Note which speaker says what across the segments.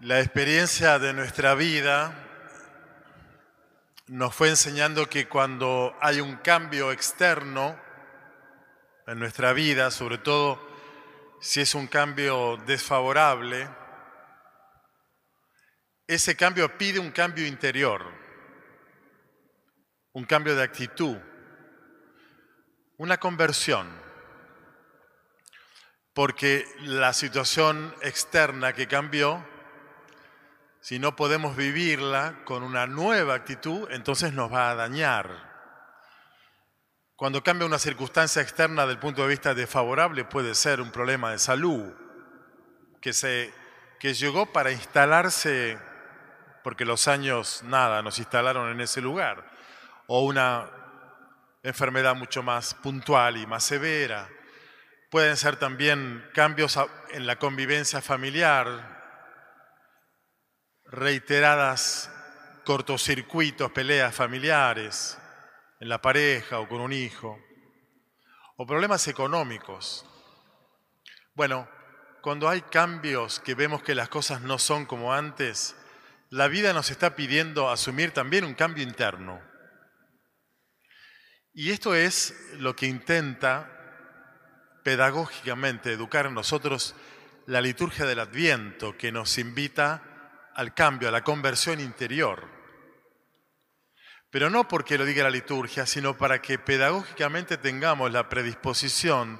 Speaker 1: La experiencia de nuestra vida nos fue enseñando que cuando hay un cambio externo en nuestra vida, sobre todo si es un cambio desfavorable, ese cambio pide un cambio interior, un cambio de actitud, una conversión, porque la situación externa que cambió, si no podemos vivirla con una nueva actitud, entonces nos va a dañar. Cuando cambia una circunstancia externa del punto de vista desfavorable, puede ser un problema de salud que, se, que llegó para instalarse, porque los años nada nos instalaron en ese lugar, o una enfermedad mucho más puntual y más severa. Pueden ser también cambios en la convivencia familiar, reiteradas cortocircuitos, peleas familiares en la pareja o con un hijo, o problemas económicos. Bueno, cuando hay cambios que vemos que las cosas no son como antes, la vida nos está pidiendo asumir también un cambio interno. Y esto es lo que intenta pedagógicamente educar en nosotros la liturgia del Adviento, que nos invita al cambio, a la conversión interior. Pero no porque lo diga la liturgia, sino para que pedagógicamente tengamos la predisposición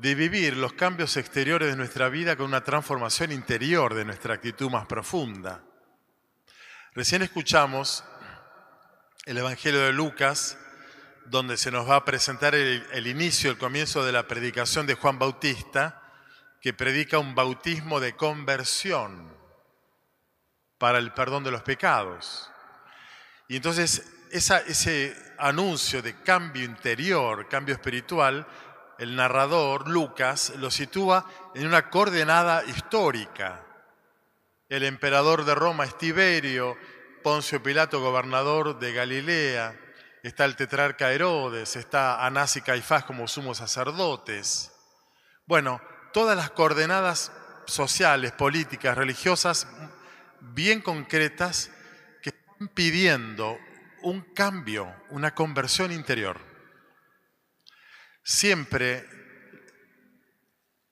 Speaker 1: de vivir los cambios exteriores de nuestra vida con una transformación interior de nuestra actitud más profunda. Recién escuchamos el Evangelio de Lucas, donde se nos va a presentar el, el, inicio, el comienzo de la predicación de Juan Bautista, que predica un bautismo de conversión para el perdón de los pecados. Y entonces ese anuncio de cambio interior, cambio espiritual, el narrador, Lucas, lo sitúa en una coordenada histórica. El emperador de Roma es Tiberio, Poncio Pilato, gobernador de Galilea, está el tetrarca Herodes, está Anás y Caifás como sumos sacerdotes. Bueno, todas las coordenadas sociales, políticas, religiosas bien concretas que están pidiendo un cambio, una conversión interior. Siempre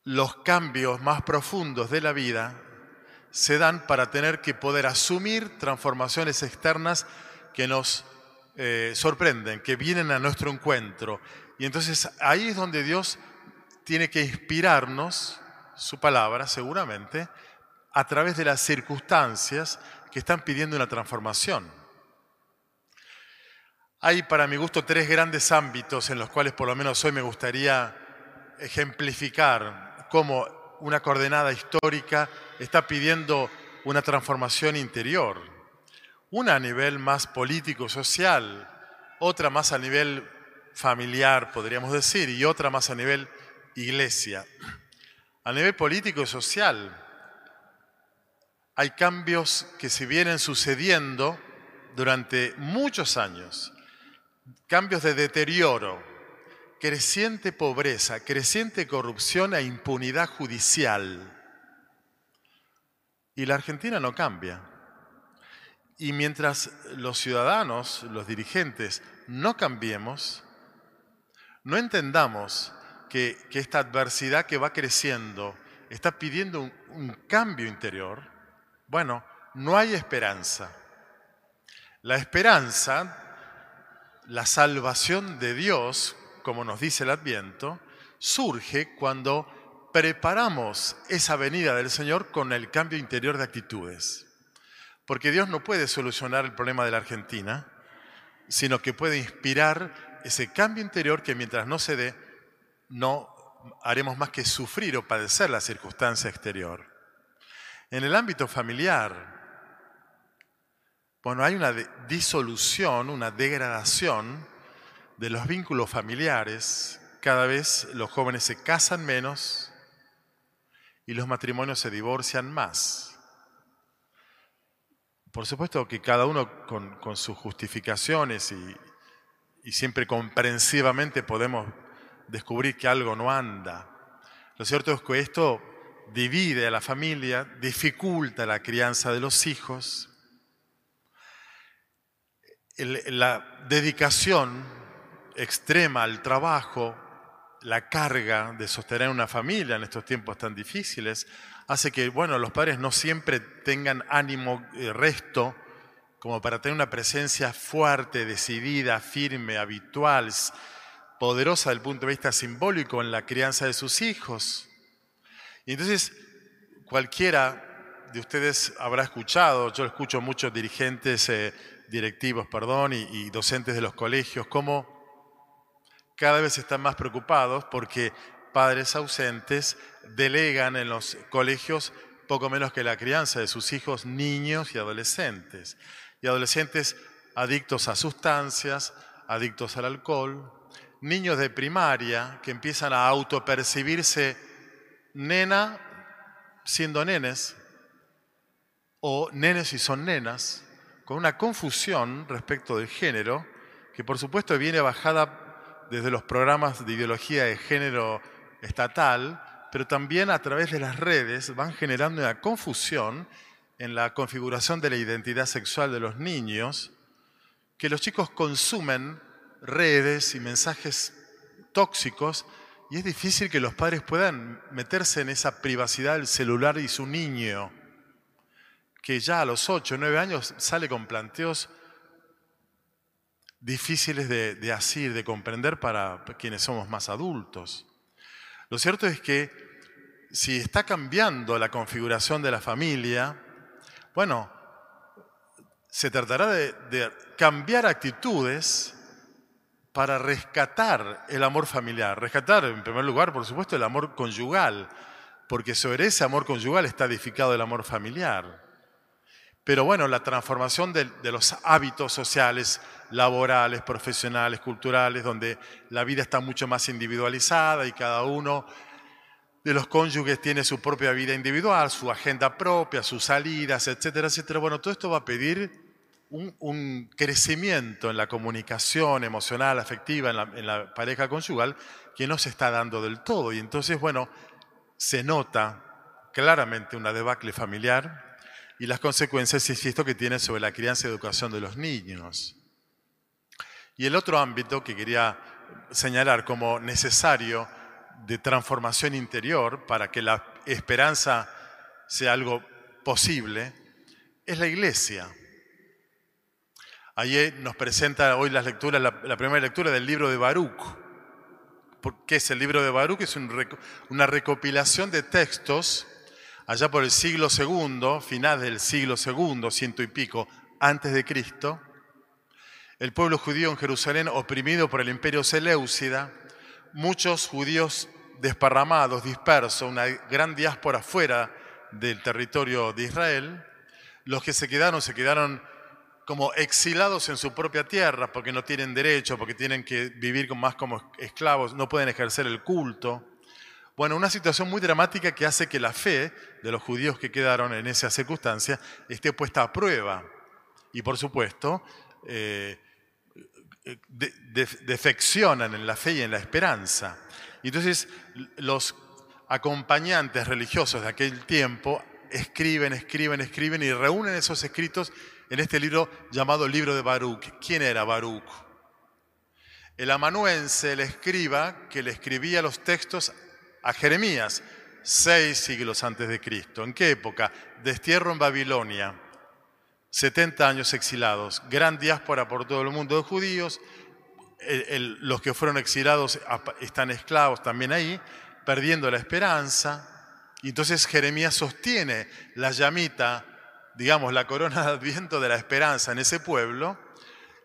Speaker 1: los cambios más profundos de la vida se dan para tener que poder asumir transformaciones externas que nos eh, sorprenden, que vienen a nuestro encuentro. Y entonces ahí es donde Dios tiene que inspirarnos, su palabra seguramente, a través de las circunstancias que están pidiendo una transformación. Hay para mi gusto tres grandes ámbitos en los cuales por lo menos hoy me gustaría ejemplificar cómo una coordenada histórica está pidiendo una transformación interior. Una a nivel más político-social, otra más a nivel familiar, podríamos decir, y otra más a nivel iglesia. A nivel político y social, hay cambios que se vienen sucediendo durante muchos años, cambios de deterioro, creciente pobreza, creciente corrupción e impunidad judicial. Y la Argentina no cambia. Y mientras los ciudadanos, los dirigentes, no cambiemos, no entendamos que, esta adversidad que va creciendo está pidiendo un, cambio interior, bueno, no hay esperanza. La esperanza, la salvación de Dios, como nos dice el Adviento, surge cuando preparamos esa venida del Señor con el cambio interior de actitudes. Porque Dios no puede solucionar el problema de la Argentina, sino que puede inspirar ese cambio interior que mientras no se dé, no haremos más que sufrir o padecer la circunstancia exterior. En el ámbito familiar, bueno, hay una disolución, una degradación de los vínculos familiares. Cada vez los jóvenes se casan menos y los matrimonios se divorcian más. Por supuesto que cada uno con, sus justificaciones y, y siempre comprensivamente podemos descubrir que algo no anda. Lo cierto es que esto divide a la familia, dificulta la crianza de los hijos. La dedicación extrema al trabajo, la carga de sostener una familia en estos tiempos tan difíciles, hace que, bueno, los padres no siempre tengan ánimo eh, resto como para tener una presencia fuerte, decidida, firme, habitual, poderosa desde el punto de vista simbólico en la crianza de sus hijos. Y entonces, cualquiera de ustedes habrá escuchado, yo escucho muchos dirigentes, eh, directivos, perdón, y, docentes de los colegios, cómo cada vez están más preocupados porque padres ausentes delegan en los colegios poco menos que la crianza de sus hijos niños y adolescentes. Y adolescentes adictos a sustancias, adictos al alcohol, niños de primaria que empiezan a autopercibirse nena siendo nenes o nenes y son nenas, con una confusión respecto del género, que por supuesto viene bajada desde los programas de ideología de género estatal, pero también a través de las redes van generando una confusión en la configuración de la identidad sexual de los niños, que los chicos consumen redes y mensajes tóxicos y es difícil que los padres puedan meterse en esa privacidad del celular y su niño, que ya a los 8 o 9 años sale con planteos difíciles de, de asir, de comprender para quienes somos más adultos. Lo cierto es que si está cambiando la configuración de la familia, bueno, se tratará de, cambiar actitudes para rescatar el amor familiar. Rescatar, en primer lugar, por supuesto, el amor conyugal, porque sobre ese amor conyugal está edificado el amor familiar. Pero bueno, la transformación de, de, los hábitos sociales, laborales, profesionales, culturales, donde la vida está mucho más individualizada y cada uno de los cónyuges tiene su propia vida individual, su agenda propia, sus salidas, etcétera, etcétera. Bueno, todo esto va a pedir un, crecimiento en la comunicación emocional, afectiva, en la, en la, pareja conyugal, que no se está dando del todo. Y entonces, bueno, se nota claramente una debacle familiar y las consecuencias, insisto, que tiene sobre la crianza y educación de los niños. Y el otro ámbito que quería señalar como necesario de transformación interior para que la esperanza sea algo posible, es la iglesia. Allí nos presenta hoy las lecturas, la, primera lectura del libro de Baruch. ¿Qué es el libro de Baruch? Es una recopilación de textos allá por el siglo II, final del siglo II, ciento y pico, antes de Cristo. El pueblo judío en Jerusalén oprimido por el imperio Seleucida, muchos judíos desparramados, dispersos, una gran diáspora fuera del territorio de Israel. Los que se quedaron, se quedaron como exilados en su propia tierra porque no tienen derecho, porque tienen que vivir más como esclavos, no pueden ejercer el culto. Bueno, una situación muy dramática que hace que la fe de los judíos que quedaron en esa circunstancia esté puesta a prueba. Y por supuesto, eh, defeccionan en la fe y en la esperanza. Entonces los acompañantes religiosos de aquel tiempo escriben, escriben, escriben y reúnen esos escritos en este libro llamado Libro de Baruch. ¿Quién era Baruch? El amanuense, el escriba, que le escribía los textos a Jeremías, seis siglos antes de Cristo. ¿En qué época? Destierro en Babilonia, 70 años exilados, gran diáspora por todo el mundo de judíos, los que fueron exilados están esclavos también ahí, perdiendo la esperanza. Y entonces Jeremías sostiene la llamita, digamos, la corona de adviento de la esperanza en ese pueblo,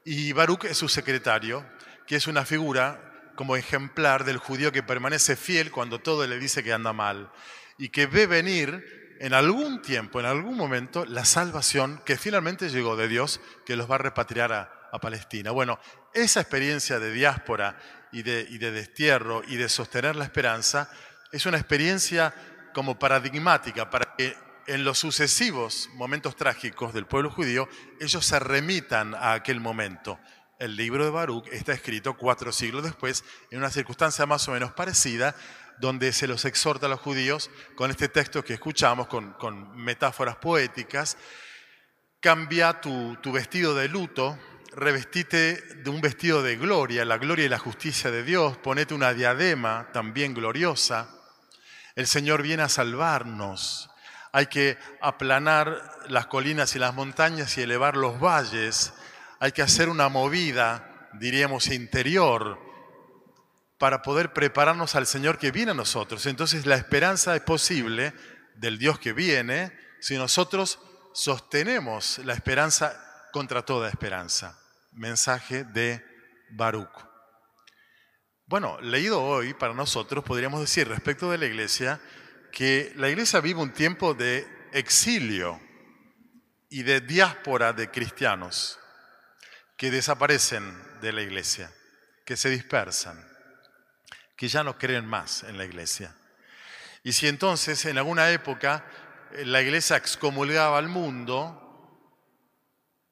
Speaker 1: y Baruch es su secretario, que es una figura como ejemplar del judío que permanece fiel cuando todo le dice que anda mal, y que ve venir en algún tiempo, en algún momento, la salvación que finalmente llegó de Dios, que los va a repatriar a, Palestina. Bueno, esa experiencia de diáspora y de destierro y de sostener la esperanza es una experiencia como paradigmática para que en los sucesivos momentos trágicos del pueblo judío ellos se remitan a aquel momento. El libro de Baruch está escrito cuatro siglos después en una circunstancia más o menos parecida, donde se los exhorta a los judíos con este texto que escuchamos, con, metáforas poéticas. Cambia tu, tu vestido de luto, revestite de un vestido de gloria, la gloria y la justicia de Dios, ponete una diadema también gloriosa. El Señor viene a salvarnos. Hay que aplanar las colinas y las montañas y elevar los valles. Hay que hacer una movida, diríamos, interior para poder prepararnos al Señor que viene a nosotros. Entonces la esperanza es posible del Dios que viene si nosotros sostenemos la esperanza contra toda esperanza. Mensaje de Baruch. Bueno, leído hoy para nosotros podríamos decir respecto de la iglesia que la iglesia vive un tiempo de exilio y de diáspora de cristianos que desaparecen de la iglesia, que se dispersan que ya no creen más en la iglesia. Y si entonces en alguna época la iglesia excomulgaba al mundo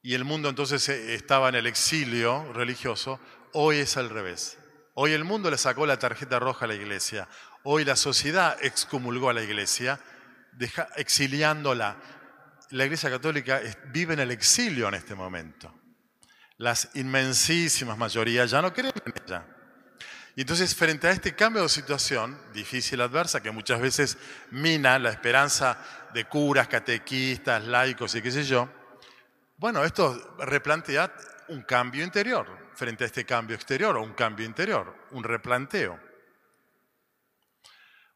Speaker 1: y el mundo entonces eh, estaba en el exilio religioso, hoy es al revés. Hoy el mundo le sacó la tarjeta roja a la iglesia. Hoy la sociedad excomulgó a la iglesia, exiliándola. La iglesia católica vive en el exilio en este momento. Las inmensísimas mayorías ya no creen en ella. Y entonces, frente a este cambio de situación, difícil, adversa, que muchas veces mina la esperanza de curas, catequistas, laicos y qué sé yo, bueno, esto replantea un cambio interior frente a este cambio exterior o un cambio interior, un replanteo.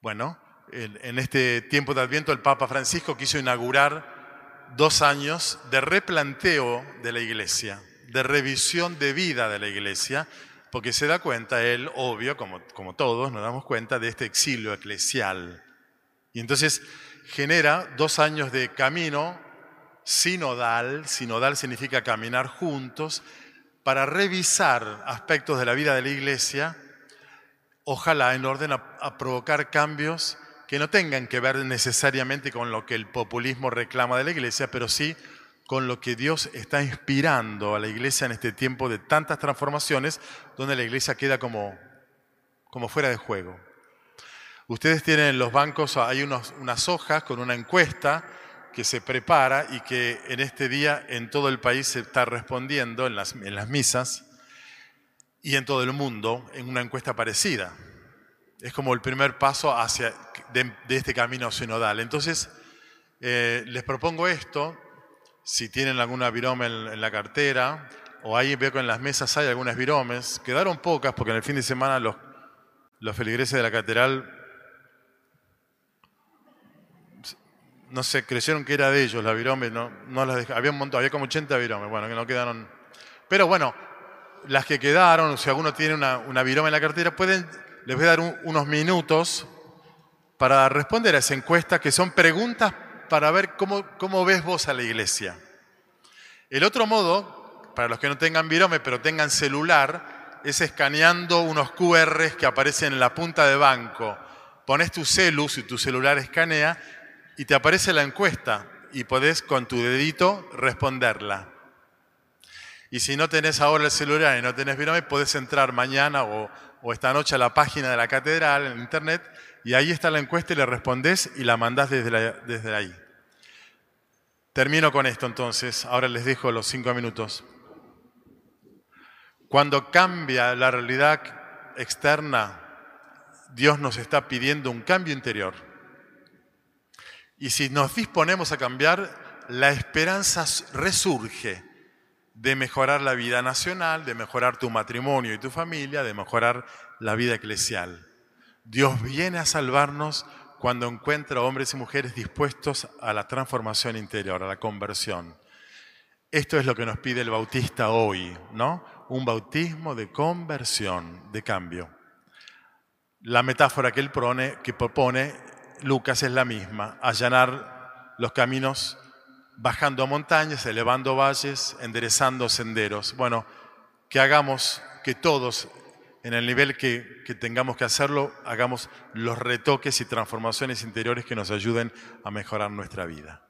Speaker 1: Bueno, en este tiempo de Adviento el Papa Francisco quiso inaugurar dos años de replanteo de la Iglesia, de revisión de vida de la Iglesia, porque se da cuenta él, obvio, como, como todos nos damos cuenta, de este exilio eclesial. Y entonces genera dos años de camino sinodal, sinodal significa caminar juntos, para revisar aspectos de la vida de la iglesia, ojalá en orden a, provocar cambios que no tengan que ver necesariamente con lo que el populismo reclama de la iglesia, pero sí con lo que Dios está inspirando a la iglesia en este tiempo de tantas transformaciones, donde la iglesia queda como, como fuera de juego. Ustedes tienen en los bancos, hay unas hojas con una encuesta que se prepara y que en este día en todo el país se está respondiendo en las, en las misas y en todo el mundo en una encuesta parecida. Es como el primer paso hacia, de, este camino sinodal. Entonces, eh, les propongo esto, si tienen alguna virome en, la cartera, o ahí veo que en las mesas hay algunas viromes, quedaron pocas porque en el fin de semana los, los feligreses de la catedral, no sé, creyeron que era de ellos la virome, no, no las había un montón, había como 80 viromes, bueno, que no quedaron. Pero bueno, las que quedaron, si alguno tiene una, una virome en la cartera, pueden, les voy a dar unos minutos para responder a esa encuesta, que son preguntas para ver cómo, cómo ves vos a la iglesia. El otro modo, para los que no tengan virome pero tengan celular, es escaneando unos QRs que aparecen en la punta de banco. Pones tu celu, si tu celular escanea, y te aparece la encuesta y podés con tu dedito responderla. Y si no tenés ahora el celular y no tenés virome, podés entrar mañana o, o esta noche a la página de la catedral en internet y ahí está la encuesta y le respondés y la mandás desde, desde ahí. Termino con esto entonces, ahora les dejo los cinco minutos. Cuando cambia la realidad externa, Dios nos está pidiendo un cambio interior. Y si nos disponemos a cambiar, la esperanza resurge de mejorar la vida nacional, de mejorar tu matrimonio y tu familia, de mejorar la vida eclesial. Dios viene a salvarnos cuando encuentra hombres y mujeres dispuestos a la transformación interior, a la conversión. Esto es lo que nos pide el bautista hoy, ¿no? Un bautismo de conversión, de cambio. La metáfora que él propone, propone Lucas es la misma, allanar los caminos bajando montañas, elevando valles, enderezando senderos. Bueno, que hagamos que todos en el nivel que, tengamos que hacerlo, hagamos los retoques y transformaciones interiores que nos ayuden a mejorar nuestra vida.